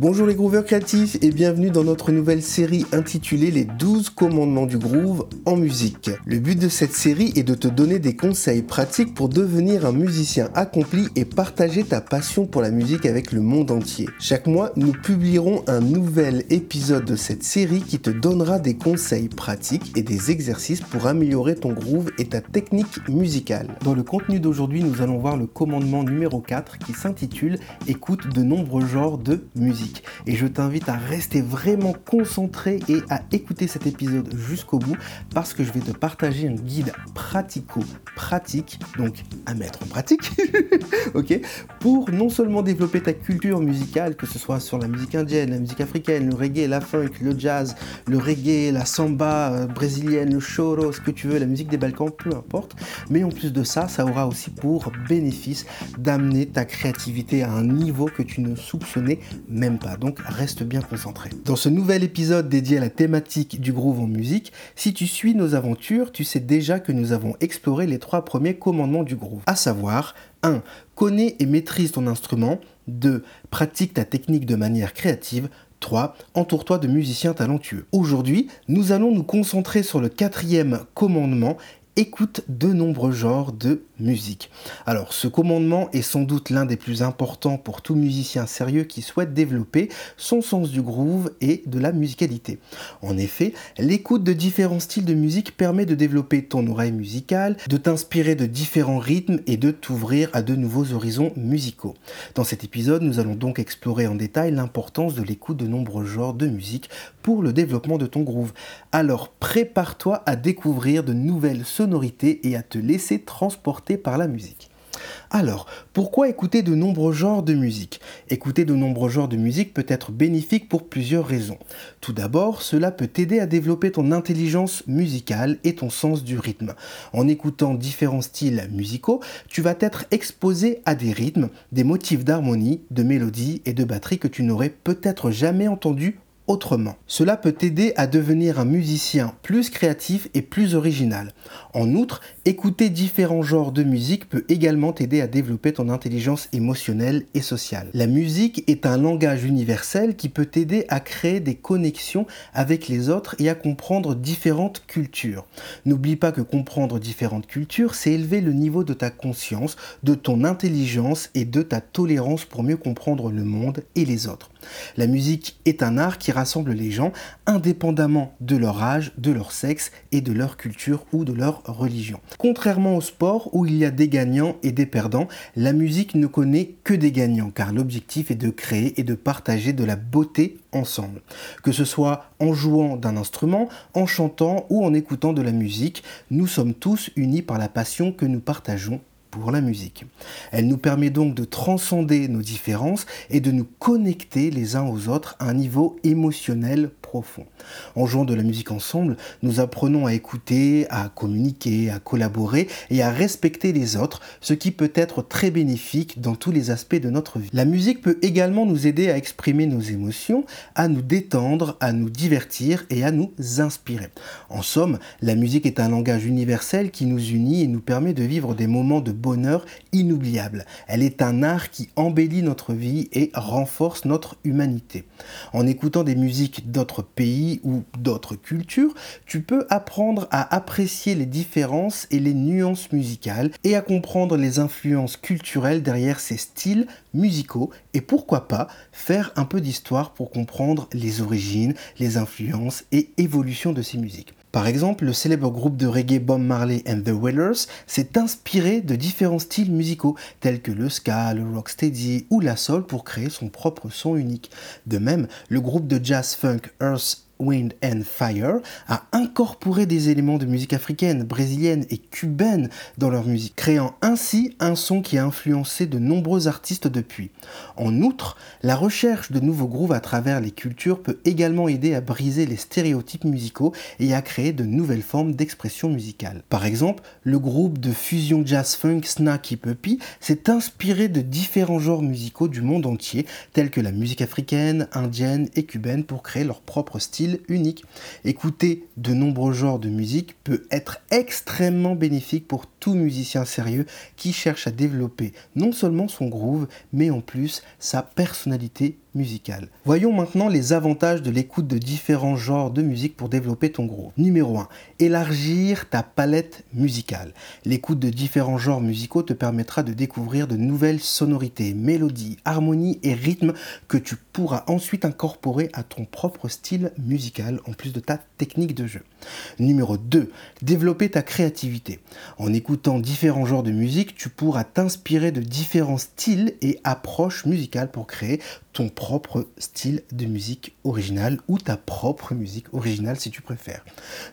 Bonjour les grooveurs créatifs et bienvenue dans notre nouvelle série intitulée Les 12 commandements du groove en musique. Le but de cette série est de te donner des conseils pratiques pour devenir un musicien accompli et partager ta passion pour la musique avec le monde entier. Chaque mois, nous publierons un nouvel épisode de cette série qui te donnera des conseils pratiques et des exercices pour améliorer ton groove et ta technique musicale. Dans le contenu d'aujourd'hui, nous allons voir le commandement numéro 4 qui s'intitule Écoute de nombreux genres de musique. Et je t'invite à rester vraiment concentré et à écouter cet épisode jusqu'au bout parce que je vais te partager un guide pratico-pratique, donc à mettre en pratique, ok, pour non seulement développer ta culture musicale, que ce soit sur la musique indienne, la musique africaine, le reggae, la funk, le jazz, le reggae, la samba euh, brésilienne, le choro, ce que tu veux, la musique des Balkans, peu importe. Mais en plus de ça, ça aura aussi pour bénéfice d'amener ta créativité à un niveau que tu ne soupçonnais même Donc reste bien concentré. Dans ce nouvel épisode dédié à la thématique du groove en musique, si tu suis nos aventures, tu sais déjà que nous avons exploré les trois premiers commandements du groove, à savoir 1. Connais et maîtrise ton instrument. 2. Pratique ta technique de manière créative. 3. Entoure-toi de musiciens talentueux. Aujourd'hui, nous allons nous concentrer sur le quatrième commandement écoute de nombreux genres de musique. Alors ce commandement est sans doute l'un des plus importants pour tout musicien sérieux qui souhaite développer son sens du groove et de la musicalité. En effet, l'écoute de différents styles de musique permet de développer ton oreille musicale, de t'inspirer de différents rythmes et de t'ouvrir à de nouveaux horizons musicaux. Dans cet épisode, nous allons donc explorer en détail l'importance de l'écoute de nombreux genres de musique pour le développement de ton groove. Alors prépare-toi à découvrir de nouvelles sonorités et à te laisser transporter par la musique. Alors, pourquoi écouter de nombreux genres de musique? Écouter de nombreux genres de musique peut être bénéfique pour plusieurs raisons. Tout d'abord, cela peut t'aider à développer ton intelligence musicale et ton sens du rythme. En écoutant différents styles musicaux, tu vas être exposé à des rythmes, des motifs d'harmonie, de mélodie et de batterie que tu n'aurais peut-être jamais entendus autrement. Cela peut t'aider à devenir un musicien plus créatif et plus original. En outre, écouter différents genres de musique peut également t'aider à développer ton intelligence émotionnelle et sociale. La musique est un langage universel qui peut t'aider à créer des connexions avec les autres et à comprendre différentes cultures. N'oublie pas que comprendre différentes cultures, c'est élever le niveau de ta conscience, de ton intelligence et de ta tolérance pour mieux comprendre le monde et les autres. La musique est un art qui rassemble les gens indépendamment de leur âge, de leur sexe et de leur culture ou de leur religion. Contrairement au sport où il y a des gagnants et des perdants, la musique ne connaît que des gagnants car l'objectif est de créer et de partager de la beauté ensemble. Que ce soit en jouant d'un instrument, en chantant ou en écoutant de la musique, nous sommes tous unis par la passion que nous partageons pour la musique. Elle nous permet donc de transcender nos différences et de nous connecter les uns aux autres à un niveau émotionnel En jouant de la musique ensemble, nous apprenons à écouter, à communiquer, à collaborer et à respecter les autres, ce qui peut être très bénéfique dans tous les aspects de notre vie. La musique peut également nous aider à exprimer nos émotions, à nous détendre, à nous divertir et à nous inspirer. En somme, la musique est un langage universel qui nous unit et nous permet de vivre des moments de bonheur inoubliable. Elle est un art qui embellit notre vie et renforce notre humanité. En écoutant des musiques d'autres pays ou d'autres cultures, tu peux apprendre à apprécier les différences et les nuances musicales et à comprendre les influences culturelles derrière ces styles musicaux et pourquoi pas faire un peu d'histoire pour comprendre les origines, les influences et évolutions de ces musiques. Par exemple, le célèbre groupe de reggae Bob Marley and the Wailers s'est inspiré de différents styles musicaux tels que le ska, le rocksteady ou la soul pour créer son propre son unique. De même, le groupe de jazz funk Earth Wind and Fire a incorporé des éléments de musique africaine, brésilienne et cubaine dans leur musique, créant ainsi un son qui a influencé de nombreux artistes depuis. En outre, la recherche de nouveaux grooves à travers les cultures peut également aider à briser les stéréotypes musicaux et à créer de nouvelles formes d'expression musicale. Par exemple, le groupe de fusion jazz funk Snacky Puppy s'est inspiré de différents genres musicaux du monde entier, tels que la musique africaine, indienne et cubaine pour créer leur propre style unique. Écouter de nombreux genres de musique peut être extrêmement bénéfique pour tout musicien sérieux qui cherche à développer non seulement son groove, mais en plus sa personnalité musicale. Voyons maintenant les avantages de l'écoute de différents genres de musique pour développer ton groupe. Numéro 1. Élargir ta palette musicale. L'écoute de différents genres musicaux te permettra de découvrir de nouvelles sonorités, mélodies, harmonies et rythmes que tu pourras ensuite incorporer à ton propre style musical en plus de ta technique de jeu. Numéro 2. Développer ta créativité. En écoutant différents genres de musique, tu pourras t'inspirer de différents styles et approches musicales pour créer ton propre style de musique originale ou ta propre musique originale si tu préfères.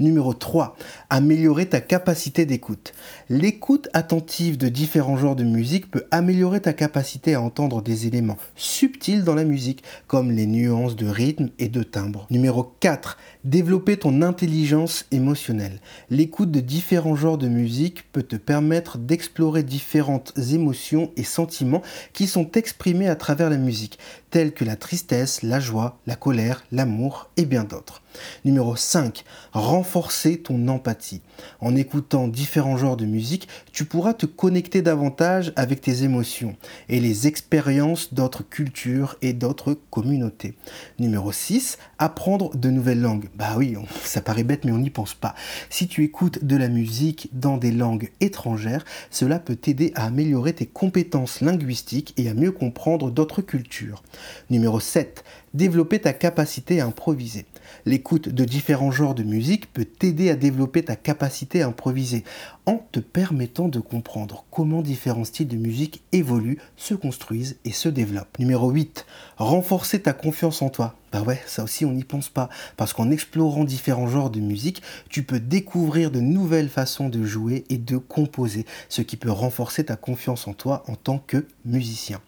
Numéro 3, améliorer ta capacité d'écoute. L'écoute attentive de différents genres de musique peut améliorer ta capacité à entendre des éléments subtils dans la musique comme les nuances de rythme et de timbre. Numéro 4, développer ton intelligence émotionnelle. L'écoute de différents genres de musique peut te permettre d'explorer différentes émotions et sentiments qui sont exprimés à travers la musique telles que la tristesse, la joie, la colère, l'amour et bien d'autres. Numéro 5. Renforcer ton empathie. En écoutant différents genres de musique, tu pourras te connecter davantage avec tes émotions et les expériences d'autres cultures et d'autres communautés. Numéro 6. Apprendre de nouvelles langues. Bah oui, ça paraît bête mais on n'y pense pas. Si tu écoutes de la musique dans des langues étrangères, cela peut t'aider à améliorer tes compétences linguistiques et à mieux comprendre d'autres cultures. Numéro 7 développer ta capacité à improviser. L'écoute de différents genres de musique peut t'aider à développer ta capacité à improviser en te permettant de comprendre comment différents styles de musique évoluent, se construisent et se développent. Numéro 8. Renforcer ta confiance en toi. Bah ouais, ça aussi on n'y pense pas. Parce qu'en explorant différents genres de musique, tu peux découvrir de nouvelles façons de jouer et de composer, ce qui peut renforcer ta confiance en toi en tant que musicien.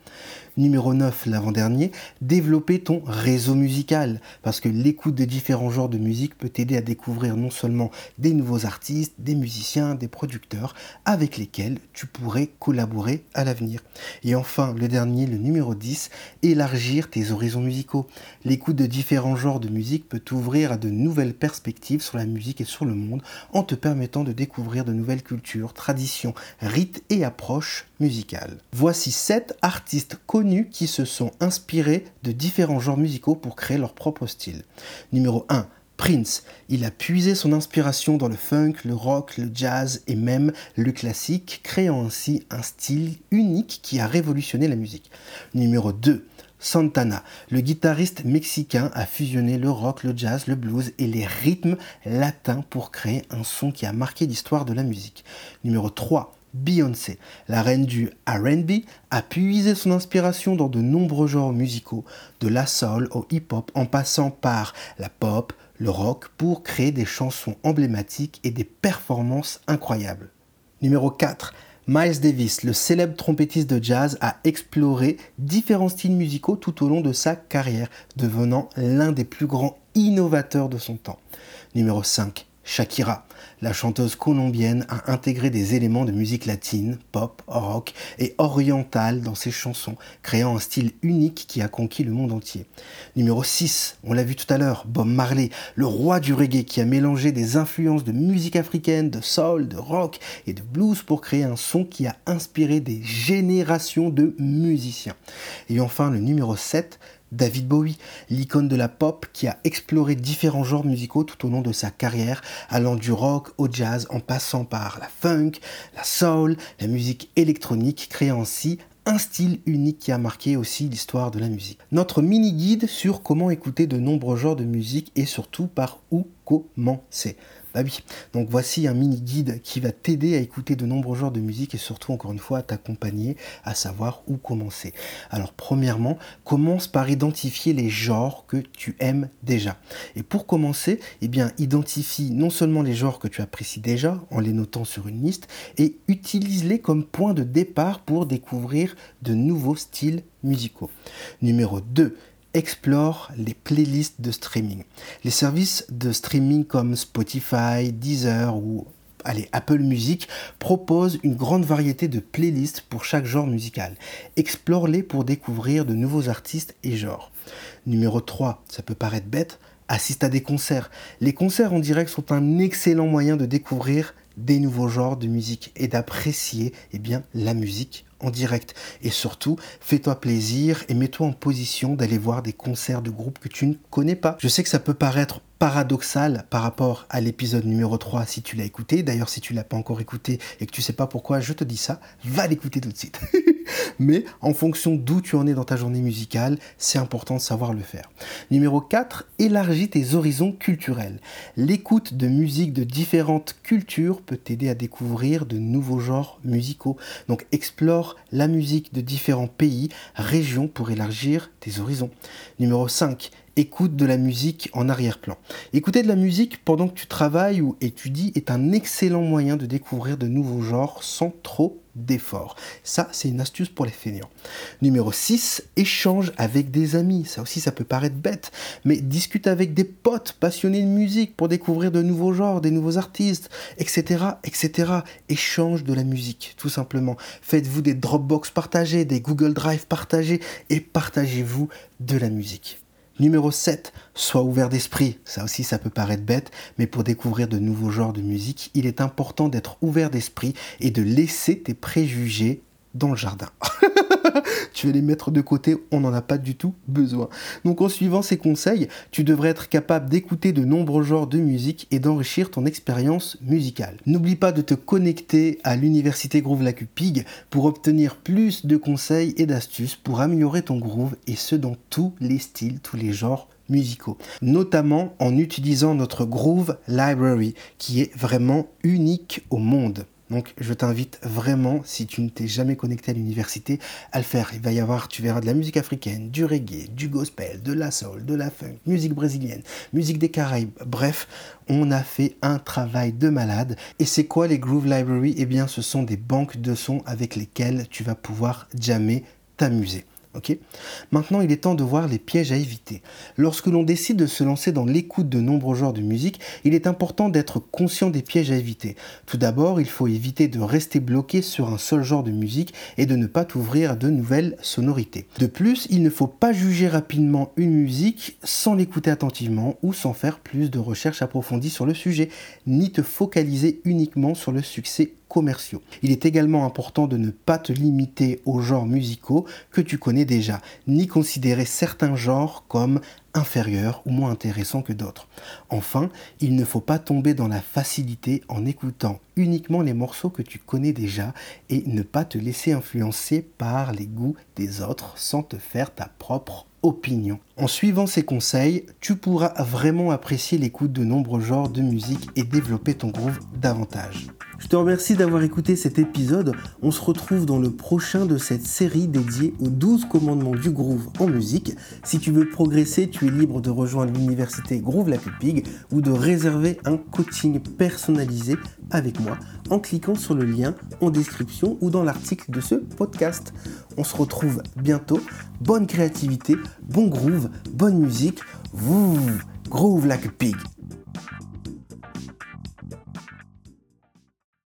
Numéro 9, l'avant-dernier, développer ton réseau musical. Parce que l'écoute de différents genres de musique peut t'aider à découvrir non seulement des nouveaux artistes, des musiciens, des producteurs avec lesquels tu pourrais collaborer à l'avenir. Et enfin, le dernier, le numéro 10, élargir tes horizons musicaux. L'écoute de différents genres de musique peut t'ouvrir à de nouvelles perspectives sur la musique et sur le monde en te permettant de découvrir de nouvelles cultures, traditions, rites et approches musicales. Voici 7 artistes connus qui se sont inspirés de différents genres musicaux pour créer leur propre style. Numéro 1. Prince, il a puisé son inspiration dans le funk, le rock, le jazz et même le classique, créant ainsi un style unique qui a révolutionné la musique. Numéro 2. Santana, le guitariste mexicain, a fusionné le rock, le jazz, le blues et les rythmes latins pour créer un son qui a marqué l'histoire de la musique. Numéro 3. Beyoncé, la reine du RB, a puisé son inspiration dans de nombreux genres musicaux, de la soul au hip-hop en passant par la pop, le rock, pour créer des chansons emblématiques et des performances incroyables. Numéro 4. Miles Davis, le célèbre trompettiste de jazz, a exploré différents styles musicaux tout au long de sa carrière, devenant l'un des plus grands innovateurs de son temps. Numéro 5. Shakira, la chanteuse colombienne, a intégré des éléments de musique latine, pop, rock et orientale dans ses chansons, créant un style unique qui a conquis le monde entier. Numéro 6, on l'a vu tout à l'heure, Bob Marley, le roi du reggae qui a mélangé des influences de musique africaine, de soul, de rock et de blues pour créer un son qui a inspiré des générations de musiciens. Et enfin le numéro 7, David Bowie, l'icône de la pop qui a exploré différents genres musicaux tout au long de sa carrière, allant du rock au jazz en passant par la funk, la soul, la musique électronique, créant ainsi un style unique qui a marqué aussi l'histoire de la musique. Notre mini-guide sur comment écouter de nombreux genres de musique et surtout par où commencer. Bah oui, donc voici un mini guide qui va t'aider à écouter de nombreux genres de musique et surtout encore une fois à t'accompagner à savoir où commencer. Alors premièrement, commence par identifier les genres que tu aimes déjà. Et pour commencer, eh bien identifie non seulement les genres que tu apprécies déjà en les notant sur une liste et utilise-les comme point de départ pour découvrir de nouveaux styles musicaux. Numéro 2, explore les playlists de streaming. Les services de streaming comme Spotify, Deezer ou Apple Music proposent une grande variété de playlists pour chaque genre musical. Explore-les pour découvrir de nouveaux artistes et genres. Numéro 3, ça peut paraître bête, assiste à des concerts. Les concerts en direct sont un excellent moyen de découvrir des nouveaux genres de musique et d'apprécier eh bien, la musique en direct. Et surtout, fais-toi plaisir et mets-toi en position d'aller voir des concerts de groupes que tu ne connais pas. Je sais que ça peut paraître paradoxal par rapport à l'épisode numéro 3 si tu l'as écouté. D'ailleurs, si tu l'as pas encore écouté et que tu sais pas pourquoi je te dis ça, va l'écouter tout de suite. Mais en fonction d'où tu en es dans ta journée musicale, c'est important de savoir le faire. Numéro 4, élargis tes horizons culturels. L'écoute de musique de différentes cultures peut t'aider à découvrir de nouveaux genres musicaux. Donc explore la musique de différents pays, régions pour élargir tes horizons. Numéro 5, écoute de la musique en arrière-plan. Écouter de la musique pendant que tu travailles ou étudies est un excellent moyen de découvrir de nouveaux genres sans trop d'efforts. Ça, c'est une astuce pour les fainéants. Numéro 6, échange avec des amis. Ça aussi, ça peut paraître bête, mais discute avec des potes passionnés de musique pour découvrir de nouveaux genres, des nouveaux artistes, etc., etc. Échange de la musique, tout simplement. Faites-vous des Dropbox partagés, des Google Drive partagés et partagez-vous de la musique. Numéro 7, sois ouvert d'esprit. Ça aussi, ça peut paraître bête, mais pour découvrir de nouveaux genres de musique, il est important d'être ouvert d'esprit et de laisser tes préjugés dans le jardin. tu vas les mettre de côté, on n'en a pas du tout besoin. Donc en suivant ces conseils, tu devrais être capable d'écouter de nombreux genres de musique et d'enrichir ton expérience musicale. N'oublie pas de te connecter à l'université Groove Lacupig pour obtenir plus de conseils et d'astuces pour améliorer ton groove et ce dans tous les styles, tous les genres musicaux, notamment en utilisant notre Groove Library qui est vraiment unique au monde. Donc je t'invite vraiment, si tu ne t'es jamais connecté à l'université, à le faire. Il va y avoir, tu verras de la musique africaine, du reggae, du gospel, de la soul, de la funk, musique brésilienne, musique des Caraïbes. Bref, on a fait un travail de malade. Et c'est quoi les Groove Library? Eh bien, ce sont des banques de sons avec lesquelles tu vas pouvoir jammer, t'amuser. Maintenant, il est temps de voir les pièges à éviter. Lorsque l'on décide de se lancer dans l'écoute de nombreux genres de musique, il est important d'être conscient des pièges à éviter. Tout d'abord, il faut éviter de rester bloqué sur un seul genre de musique et de ne pas t'ouvrir à de nouvelles sonorités. De plus, il ne faut pas juger rapidement une musique sans l'écouter attentivement ou sans faire plus de recherches approfondies sur le sujet, ni te focaliser uniquement sur le succès commerciaux. Il est également important de ne pas te limiter aux genres musicaux que tu connais déjà, ni considérer certains genres comme inférieurs ou moins intéressants que d'autres. Enfin, il ne faut pas tomber dans la facilité en écoutant uniquement les morceaux que tu connais déjà et ne pas te laisser influencer par les goûts des autres sans te faire ta propre opinion. En suivant ces conseils, tu pourras vraiment apprécier l'écoute de nombreux genres de musique et développer ton groove davantage. Je te remercie d'avoir écouté cet épisode. On se retrouve dans le prochain de cette série dédiée aux 12 commandements du groove en musique. Si tu veux progresser, tu es libre de rejoindre l'université Groove La Pupig ou de réserver un coaching personnalisé avec moi en cliquant sur le lien en description ou dans l'article de ce podcast. On se retrouve bientôt. Bonne créativité, bon groove, bonne musique. Groove like pig.